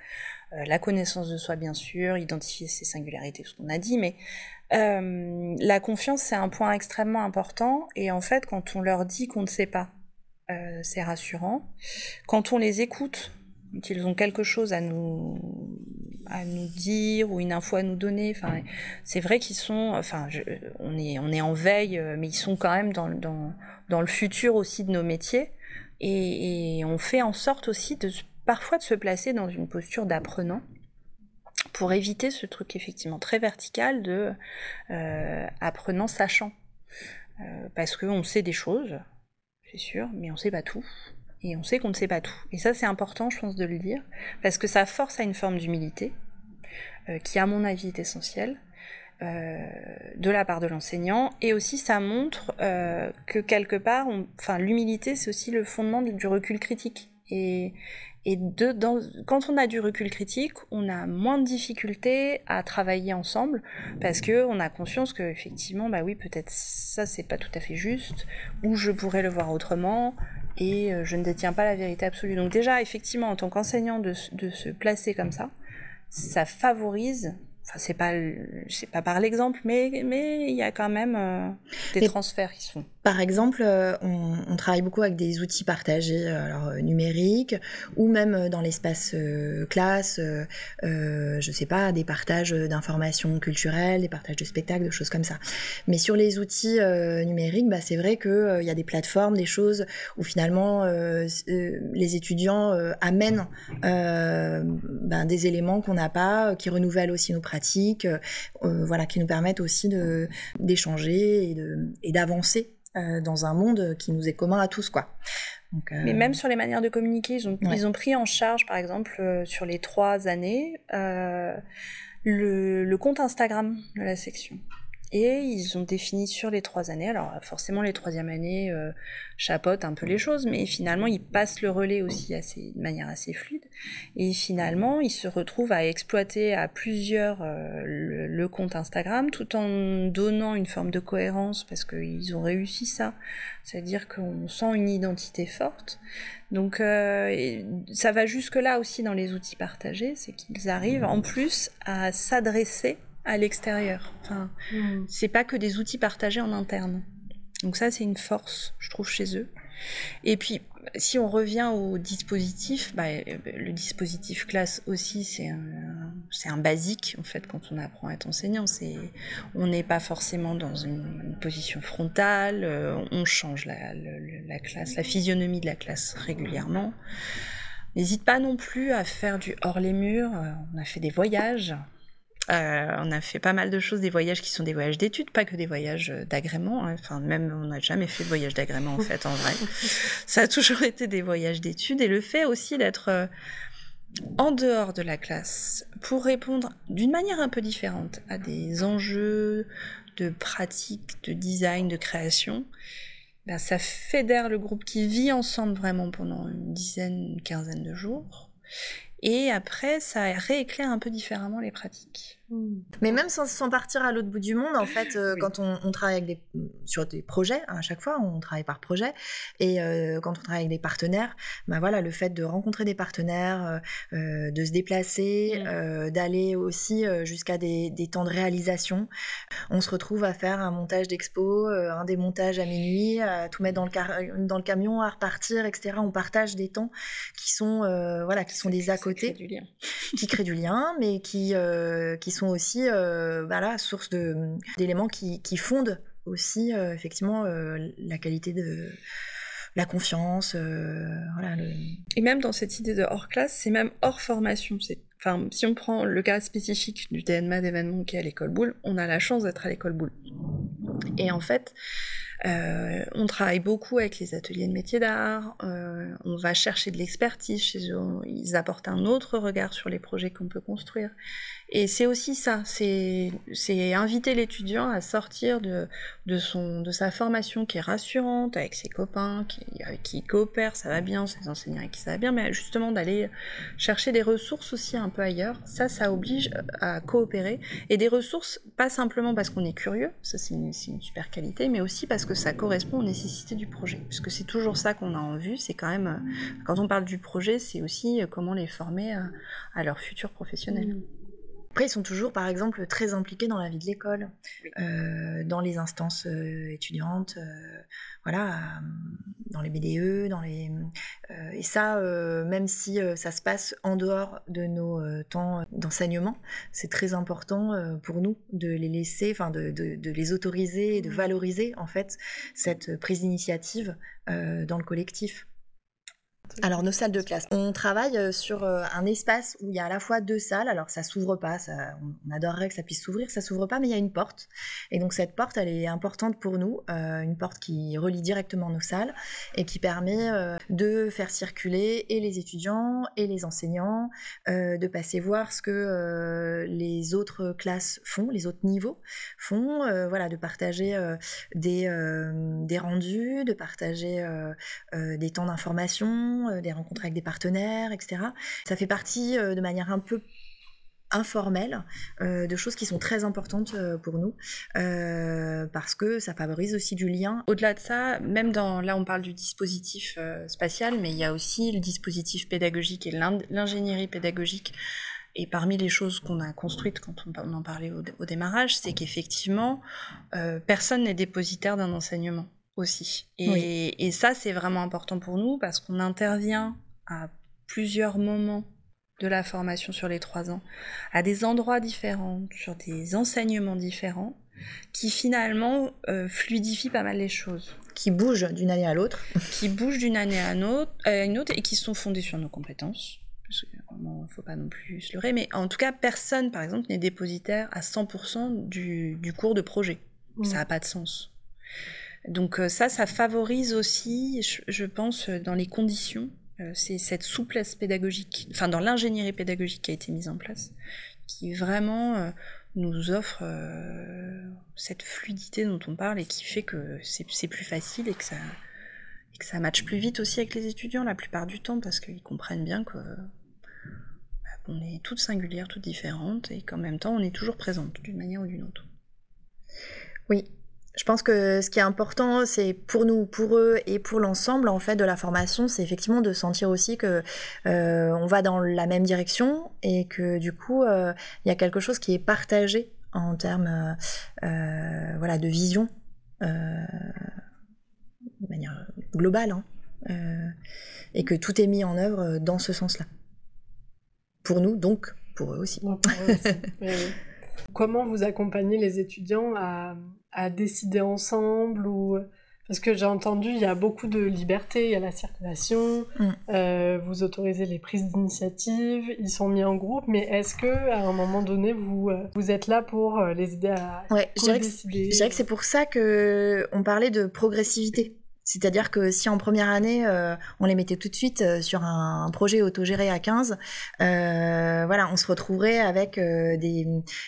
S3: la connaissance de soi, bien sûr, identifier ses singularités, ce qu'on a dit, mais euh, la confiance, c'est un point extrêmement important. Et en fait, quand on leur dit qu'on ne sait pas, euh, c'est rassurant. Quand on les écoute, qu'ils ont quelque chose à nous à nous dire ou une info à nous donner. Enfin, c'est vrai qu'ils sont. Enfin, on est on est en veille, euh, mais ils sont quand même dans dans dans le futur aussi de nos métiers. Et, on fait en sorte aussi de parfois de se placer dans une posture d'apprenant pour éviter ce truc effectivement très vertical de euh, apprenant sachant. Euh, parce qu'on sait des choses, c'est sûr, mais on sait pas tout. Et on sait qu'on ne sait pas tout. Et ça, c'est important, je pense, de le dire, parce que ça force à une forme d'humilité, euh, qui, à mon avis, est essentielle, euh, de la part de l'enseignant. Et aussi, ça montre euh, que quelque part, enfin, l'humilité, c'est aussi le fondement du recul critique. Et, quand on a du recul critique, on a moins de difficultés à travailler ensemble parce que on a conscience que effectivement, bah oui, peut-être ça c'est pas tout à fait juste, ou je pourrais le voir autrement, et euh, je ne détiens pas la vérité absolue. Donc déjà, effectivement, en tant qu'enseignant, de, de, se placer comme ça, ça favorise Enfin, c'est pas, c'est pas par l'exemple, mais mais il y a quand même euh, des transferts qui sont.
S2: Par exemple, euh, on, travaille beaucoup avec des outils partagés, euh, alors numériques, ou même dans l'espace classe, je sais pas, des partages d'informations culturelles, des partages de spectacles, de choses comme ça. Mais sur les outils numériques, bah, c'est vrai qu'il y a des plateformes, des choses où finalement les étudiants amènent ben, des éléments qu'on n'a pas, qui renouvellent aussi nos pratiques pratiques, euh, euh, voilà, qui nous permettent aussi de d'échanger et d'avancer euh, dans un monde qui nous est commun à tous, quoi.
S3: Mais même sur les manières de communiquer, ils ont, ils ont pris en charge, par exemple, sur les trois années, le, le, compte Instagram de la section. Et ils ont défini sur les trois années, alors forcément les troisième années euh, chapotent un peu les choses, mais finalement ils passent le relais aussi assez, de manière assez fluide. Et finalement ils se retrouvent à exploiter à plusieurs euh, le, compte Instagram tout en donnant une forme de cohérence parce qu'ils ont réussi ça. C'est-à-dire qu'on sent une identité forte. Donc euh, ça va jusque là aussi dans les outils partagés, c'est qu'ils arrivent en plus à s'adresser à l'extérieur. Enfin, hmm. c'est pas que des outils partagés en interne. Donc ça, c'est une force, je trouve, chez eux. Et puis, si on revient au dispositif, bah, le dispositif classe aussi, c'est un, c'est un basique, en fait, quand on apprend à être enseignant. C'est, on n'est pas forcément dans une, position frontale, euh, on change la, la, classe, la physionomie de la classe régulièrement. N'hésite pas non plus à faire du hors les murs. Euh, on a fait des voyages. Euh, on a fait pas mal de choses, des voyages qui sont des voyages d'études, pas que des voyages euh, d'agrément. Hein. Enfin, même on n'a jamais fait de voyage d'agrément en fait, en vrai. Ça a toujours été des voyages d'études et le fait aussi d'être euh, en dehors de la classe pour répondre d'une manière un peu différente à des enjeux de pratique, de design, de création. Ben, ça fédère le groupe qui vit ensemble vraiment pendant une dizaine, une quinzaine de jours. Et après, ça rééclaire un peu différemment les pratiques.
S2: Hmm. Mais même sans, partir à l'autre bout du monde, en fait, euh, quand on, travaille avec des, sur des projets, à chaque fois, on travaille par projet, et euh, quand on travaille avec des partenaires, ben voilà, le fait de rencontrer des partenaires, euh, de se déplacer, hmm. d'aller aussi jusqu'à des, des, temps de réalisation, on se retrouve à faire un montage d'expo, un démontage à minuit, à tout mettre dans le, dans le camion, à repartir, etc. On partage des temps qui sont, voilà, qui sont des à côté,
S3: du lien.
S2: qui créent du lien, mais qui, qui sont aussi euh, bah source d'éléments qui, qui, fondent aussi euh, effectivement euh, la qualité de la confiance. voilà,
S3: Et même dans cette idée de hors classe, c'est même hors formation. Enfin, si on prend le cas spécifique du TNMA d'événement qui est à l'école Boule, on a la chance d'être à l'école Boule. Et en fait, euh, on travaille beaucoup avec les ateliers de métiers d'art, euh, on va chercher de l'expertise chez eux, ils apportent un autre regard sur les projets qu'on peut construire. Et c'est aussi ça, c'est inviter l'étudiant à sortir de, de, son, de sa formation qui est rassurante, avec ses copains, qui, avec qui il coopère, ça va bien, ses enseignants avec qui ça va bien, mais justement d'aller chercher des ressources aussi un peu ailleurs, ça, ça oblige à coopérer. Et des ressources, pas simplement parce qu'on est curieux, ça c'est une, une super qualité, mais aussi parce que ça correspond aux nécessités du projet. Puisque c'est toujours ça qu'on a en vue, c'est quand même, quand on parle du projet, c'est aussi comment les former à, à leur futur professionnel. Mmh.
S2: Après, ils sont toujours, par exemple, très impliqués dans la vie de l'école, euh, dans les instances euh, étudiantes, euh, voilà, dans les BDE, dans les et ça, même si ça se passe en dehors de nos temps d'enseignement, c'est très important pour nous de les laisser, enfin de, de, les autoriser et de mmh. valoriser en fait cette prise d'initiative dans le collectif. Alors nos salles de classe, on travaille euh, sur euh, un espace où il y a à la fois deux salles. Alors ça s'ouvre pas, ça, on adorerait que ça puisse s'ouvrir, ça s'ouvre pas, mais il y a une porte. Et donc cette porte, elle est importante pour nous, euh, une porte qui relie directement nos salles et qui permet de faire circuler et les étudiants et les enseignants, de passer voir ce que les autres classes font, les autres niveaux font, voilà, de partager des, des rendus, de partager des temps d'information euh, des rencontres avec des partenaires, etc. Ça fait partie euh, de manière un peu informelle euh, de choses qui sont très importantes pour nous parce que ça favorise aussi du lien.
S3: Au-delà de ça, même dans là on parle du dispositif spatial, mais il y a aussi le dispositif pédagogique et l'ingénierie pédagogique et parmi les choses qu'on a construites quand on, en parlait au, démarrage, c'est qu'effectivement, personne n'est dépositaire d'un enseignement aussi. Et, et ça, c'est vraiment important pour nous parce qu'on intervient à plusieurs moments de la formation sur les trois ans, à des endroits différents, sur des enseignements différents, qui finalement euh, fluidifient pas mal les choses.
S2: Qui bougent d'une année à l'autre.
S3: qui bougent d'une année à une, autre, à une autre et qui sont fondés sur nos compétences. Parce qu'il ne faut pas non plus se leurrer, mais en tout cas, personne, par exemple, n'est dépositaire à 100% du, du, cours de projet. Mmh. Ça n'a pas de sens. Donc euh, ça, ça favorise aussi, je pense, dans les conditions euh, c'est cette souplesse pédagogique, enfin dans l'ingénierie pédagogique qui a été mise en place, qui vraiment euh, nous offre euh, cette fluidité dont on parle et qui fait que c'est plus facile et que ça matche plus vite aussi avec les étudiants la plupart du temps parce qu'ils comprennent bien que bah, qu'on est toutes singulières, toutes différentes et qu'en même temps on est toujours présente d'une manière ou d'une autre.
S2: Oui, je pense que ce qui est important, c'est pour nous, pour eux et pour l'ensemble en fait de la formation, c'est effectivement de sentir aussi que euh, on va dans la même direction et que du coup euh, il y a quelque chose qui est partagé en termes euh, voilà de vision de manière globale hein, et que tout est mis en œuvre dans ce sens-là. Pour nous, donc pour eux aussi. pour eux aussi.
S1: Comment vous accompagnez les étudiants à, à décider ensemble ou parce que j'ai entendu il y a beaucoup de liberté, il y a la circulation, mm. euh, vous autorisez les prises d'initiative, ils sont mis en groupe, mais est-ce que à un moment donné vous euh, vous êtes là pour euh, les aider à
S2: ouais, Je dirais que c'est pour ça que on parlait de progressivité. C'est-à-dire que si en première année, euh, on les mettait tout de suite euh, sur un, projet autogéré à 15, euh, voilà, on se retrouverait avec des,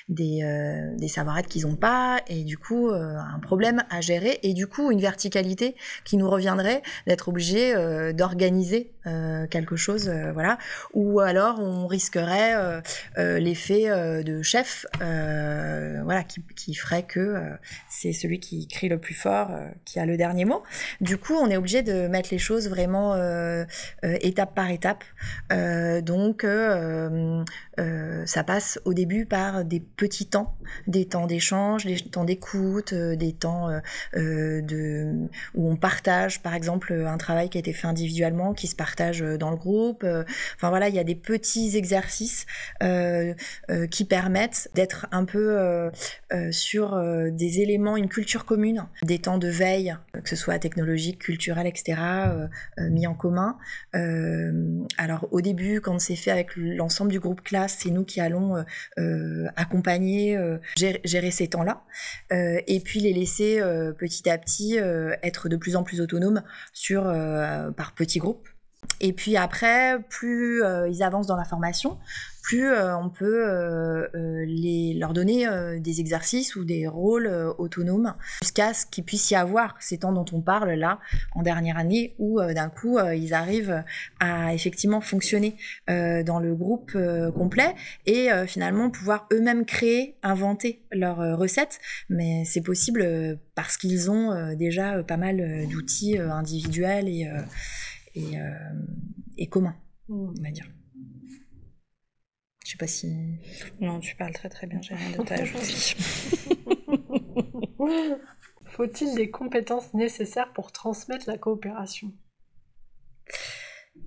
S2: des, des savoir-être qu'ils n'ont pas, et du coup, un problème à gérer, et du coup, une verticalité qui nous reviendrait d'être obligé d'organiser quelque chose, voilà, ou alors on risquerait l'effet de chef, voilà, qui, qui, ferait que c'est celui qui crie le plus fort qui a le dernier mot. Du coup, on est obligé de mettre les choses vraiment euh, euh, étape par étape. Euh, donc, ça passe au début par des petits temps, des temps d'échange, des temps d'écoute, des temps de, où on partage, par exemple, un travail qui a été fait individuellement, qui se partage dans le groupe. Enfin voilà, il y a des petits exercices qui permettent d'être un peu sur des éléments, une culture commune, des temps de veille, que ce soit technologique culturel, etc., euh, euh, mis en commun. Euh, alors au début, quand c'est fait avec l'ensemble du groupe classe, c'est nous qui allons accompagner, gérer, ces temps-là, et puis les laisser petit à petit être de plus en plus autonomes par petits groupes. Et puis après, plus ils avancent dans la formation, plus euh, on peut euh, euh, leur donner des exercices ou des rôles autonomes jusqu'à ce qu'il puisse y avoir ces temps dont on parle là en dernière année où d'un coup ils arrivent à effectivement fonctionner dans le groupe complet et finalement pouvoir eux-mêmes créer, inventer leurs recettes. Mais c'est possible parce qu'ils ont déjà pas mal d'outils individuels et, et, et communs, on va dire. Je sais pas si.
S3: Non, tu parles très très bien, j'ai rien de t'ajouter.
S1: Faut-il des compétences nécessaires pour transmettre la coopération?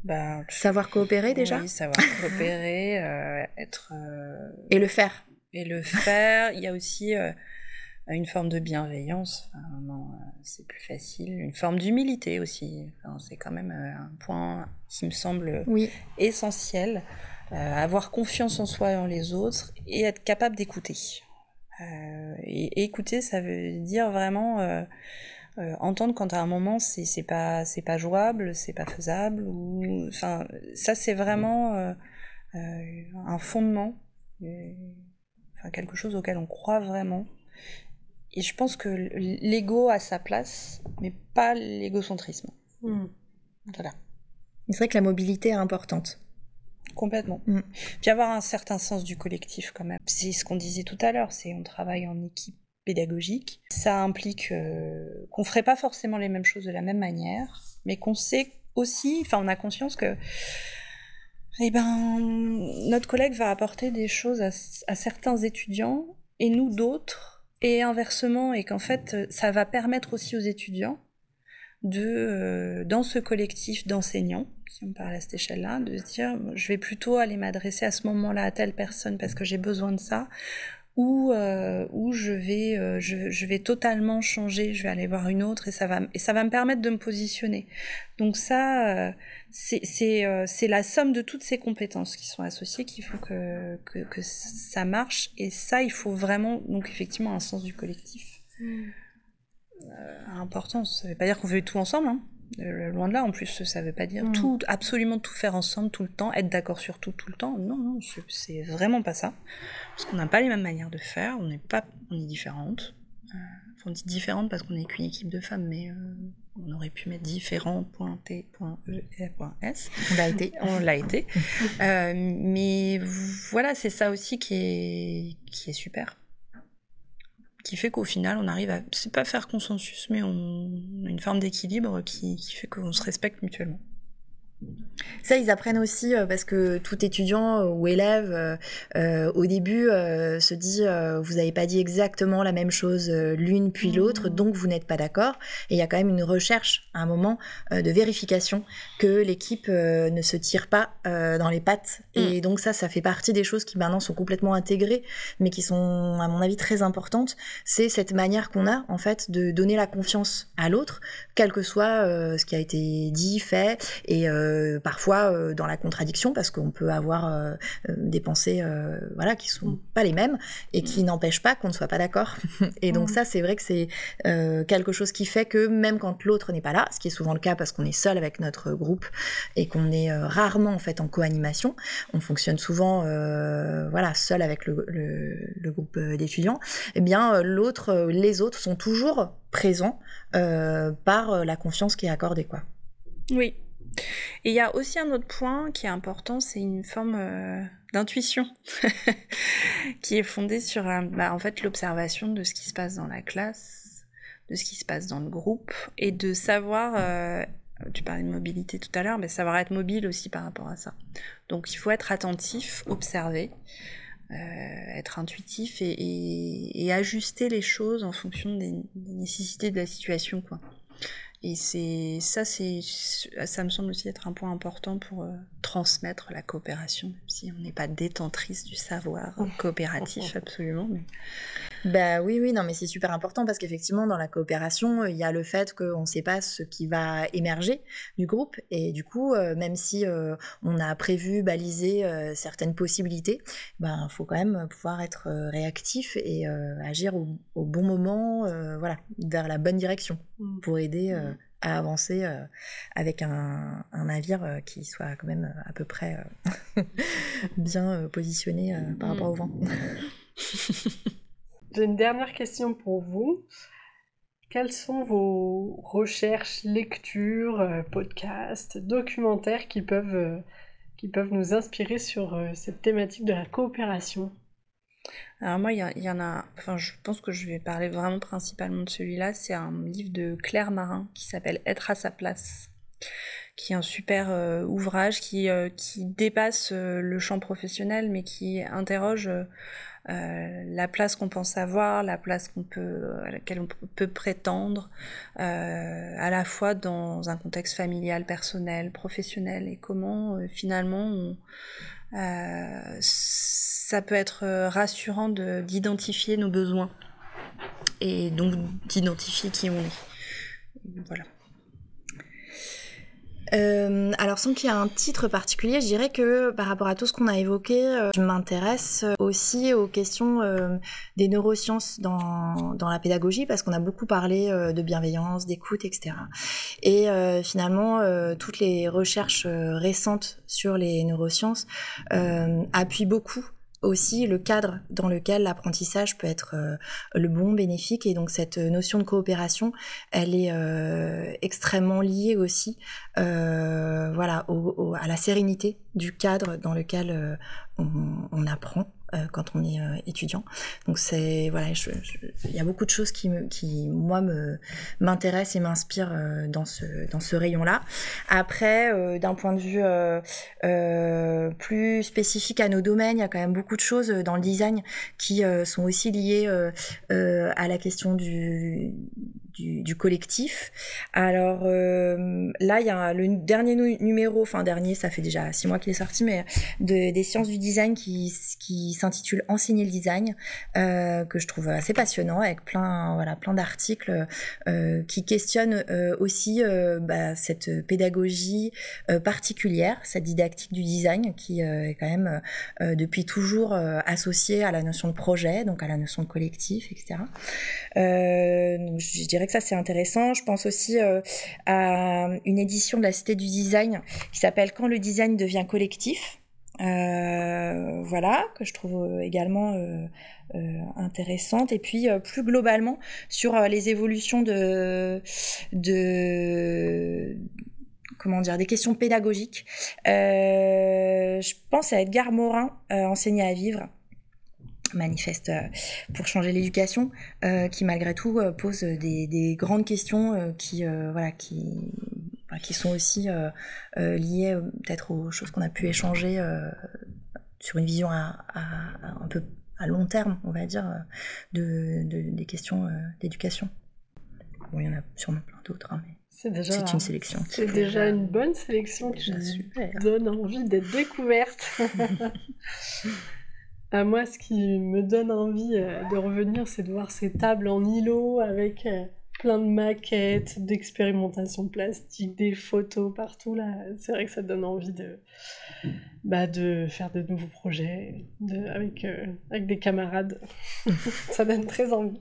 S2: Bah, Savoir coopérer déjà?
S3: Oui, savoir coopérer, euh, être. Euh,
S2: Et le faire.
S3: Et le faire. Il y a aussi euh, une forme de bienveillance, c'est plus facile. Une forme d'humilité aussi. c'est quand même un point qui me semble oui. essentiel. Euh, avoir confiance en soi et en les autres, et être capable d'écouter. Euh, et, écouter, ça veut dire vraiment euh, entendre quand à un moment c'est c'est pas c'est pas jouable, c'est pas faisable, ou enfin ça c'est vraiment un fondement, enfin quelque chose auquel on croit vraiment. Et je pense que l'ego a sa place, mais pas l'égocentrisme. Hmm.
S2: Voilà. C'est vrai que la mobilité est importante.
S3: Complètement. Mm. Puis avoir un certain sens du collectif quand même. C'est ce qu'on disait tout à l'heure, c'est on travaille en équipe pédagogique. Ça implique euh, qu'on ferait pas forcément les mêmes choses de la même manière, mais qu'on sait aussi, enfin on a conscience que Eh ben, notre collègue va apporter des choses à, à certains étudiants et nous d'autres, et inversement, et qu'en fait, ça va permettre aussi aux étudiants de, euh, dans ce collectif d'enseignants, si on parle à cette échelle-là, de se dire, je vais plutôt aller m'adresser à ce moment-là à telle personne parce que j'ai besoin de ça, ou euh, où je vais euh, je, je, vais totalement changer, je vais aller voir une autre et ça va et ça va me permettre de me positionner. Donc ça euh, c'est c'est euh, c'est la somme de toutes ces compétences qui sont associées qu'il faut que, que, que ça marche et ça il faut vraiment donc effectivement un sens du collectif. Mmh. important, ça veut pas dire qu'on veut tout ensemble hein. Euh, loin de là, en plus, ça veut pas dire mm. tout, absolument tout faire ensemble tout le temps, être d'accord sur tout tout le temps. Non, non, c'est vraiment pas ça. Parce qu'on n'a pas les mêmes manières de faire, on n'est pas, on est différentes. Euh, on dit différentes parce qu'on n'est qu'une équipe de femmes, mais euh, on aurait pu mettre différent, point T, point E, point S.
S2: On l'a été.
S3: on l'a été. mais voilà, c'est ça aussi qui est, qui est super qui fait qu'au final, on arrive à, c'est pas faire consensus, mais on a une forme d'équilibre qui, qui fait qu'on se respecte mutuellement.
S2: Ça, ils apprennent aussi euh, parce que tout étudiant ou élève, euh, euh, au début, se dit vous n'avez pas dit exactement la même chose l'une puis l'autre, mmh. donc vous n'êtes pas d'accord. Et il y a quand même une recherche à un moment de vérification que l'équipe ne se tire pas dans les pattes. Mmh. Et donc ça, ça fait partie des choses qui maintenant sont complètement intégrées, mais qui sont, à mon avis, très importantes. C'est cette manière qu'on a, en fait, de donner la confiance à l'autre, quel que soit ce qui a été dit, fait, et euh, parfois euh, dans la contradiction parce qu'on peut avoir euh, des pensées voilà qui sont mm. pas les mêmes et qui mm. n'empêchent pas qu'on ne soit pas d'accord. et donc mm. ça c'est vrai que c'est quelque chose qui fait que même quand l'autre n'est pas là, ce qui est souvent le cas parce qu'on est seul avec notre groupe et qu'on est rarement en fait en co-animation, on fonctionne souvent voilà seul avec le, le groupe d'étudiants. Eh bien l'autre, les autres sont toujours présents par la confiance qui est accordée quoi.
S3: Oui, et il y a aussi un autre point qui est important, c'est une forme euh, d'intuition qui est fondée sur euh, bah, en fait l'observation de ce qui se passe dans la classe, de ce qui se passe dans le groupe et de savoir. Euh, tu parlais de mobilité tout à l'heure, mais savoir être mobile aussi par rapport à ça. Donc il faut être attentif, observer, être intuitif et, ajuster les choses en fonction des, des nécessités de la situation, quoi. Et c'est ça, c'est ça me semble aussi être un point important pour euh, transmettre la coopération, même si on n'est pas détentrice du savoir coopératif absolument. Mais...
S2: Bah oui, oui, non, mais c'est super important parce qu'effectivement, dans la coopération, il y a le fait qu'on ne sait pas ce qui va émerger du groupe et du coup, euh, même si euh, on a prévu, balisé certaines possibilités, ben faut quand même pouvoir être réactif et agir au, au, bon moment, voilà, vers la bonne direction mmh. pour aider à avancer euh, avec un, un, navire euh, qui soit quand même euh, à peu près bien positionné par rapport au vent.
S1: J'ai une dernière question pour vous. Quelles sont vos recherches, lectures, podcasts, documentaires qui peuvent, qui peuvent nous inspirer sur cette thématique de la coopération?
S3: Alors moi, il y, en a, enfin je pense que je vais parler vraiment principalement de celui-là, c'est un livre de Claire Marin qui s'appelle Être à sa place, qui est un super euh, ouvrage qui, euh, qui dépasse euh, le champ professionnel, mais qui interroge la place qu'on pense avoir, la place qu'on peut, à laquelle on peut prétendre, à la fois dans un contexte familial, personnel, professionnel, et comment finalement euh, ça peut être euh, rassurant d'identifier nos besoins et donc d'identifier qui on est. Voilà.
S2: Euh, alors sans qu'il y ait un titre particulier, je dirais que par rapport à tout ce qu'on a évoqué, euh, je m'intéresse aussi aux questions euh, des neurosciences dans, la pédagogie parce qu'on a beaucoup parlé euh, de bienveillance, d'écoute, etc. Et euh, finalement, toutes les recherches récentes sur les neurosciences appuient beaucoup aussi le cadre dans lequel l'apprentissage peut être euh, le bon, bénéfique. Et donc cette notion de coopération, elle est euh, extrêmement liée aussi euh, voilà, à la sérénité du cadre dans lequel on, apprend quand on est étudiant. Donc c'est voilà, il y a beaucoup de choses qui, qui moi me m'intéressent et m'inspirent dans ce dans ce rayon-là. Après, d'un point de vue plus spécifique à nos domaines, il y a quand même beaucoup de choses dans le design qui sont aussi liées à la question du du, collectif. Alors euh, là, il y a le dernier numéro, enfin dernier, ça fait déjà six mois qu'il est sorti, mais de, des sciences du design qui, s'intitule Enseigner le design, euh, que je trouve assez passionnant, avec plein, voilà, plein d'articles euh, qui questionnent aussi bah, cette pédagogie particulière, cette didactique du design qui est quand même depuis toujours associée à la notion de projet, donc à la notion de collectif, etc. donc je dirais ça c'est intéressant. Je pense aussi euh, à une édition de la Cité du Design qui s'appelle Quand le design devient collectif. Euh, voilà, que je trouve euh, également intéressante. Et puis plus globalement sur les évolutions de, de comment dire, des questions pédagogiques. je pense à Edgar Morin, Enseigner à vivre, manifeste euh, pour changer l'éducation, euh, qui malgré tout euh, pose des, grandes questions qui, voilà, qui, bah, qui sont aussi liées peut-être aux choses qu'on a pu échanger sur une vision à, un peu à long terme, on va dire, de, des questions d'éducation. Bon, il y en a sûrement plein d'autres, hein, mais c'est déjà une sélection.
S1: C'est déjà une bonne sélection qui donne envie d'être découverte. À moi, ce qui me donne envie euh, de revenir, c'est de voir ces tables en îlot avec euh, plein de maquettes, d'expérimentations plastique, des photos partout là. C'est vrai que ça donne envie de, bah, de faire de nouveaux projets avec, euh, avec des camarades. ça donne très envie.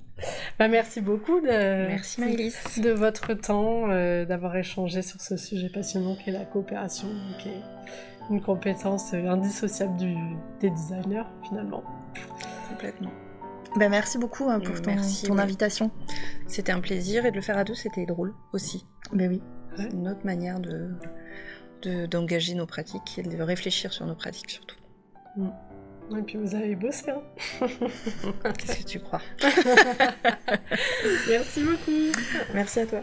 S1: Bah, merci beaucoup de,
S2: merci
S1: de votre temps, d'avoir échangé sur ce sujet passionnant qu'est la coopération, une compétence indissociable du, des designers finalement.
S3: Complètement.
S2: Ben merci beaucoup hein, pour ton, ton invitation.
S3: C'était un plaisir et de le faire à deux, c'était drôle aussi.
S2: Ben oui.
S3: Une autre manière de d'engager nos pratiques et de réfléchir sur nos pratiques surtout.
S1: Mm. Et puis vous avez bossé. Hein
S3: Qu'est-ce que tu crois?
S1: Merci beaucoup.
S3: Merci à toi.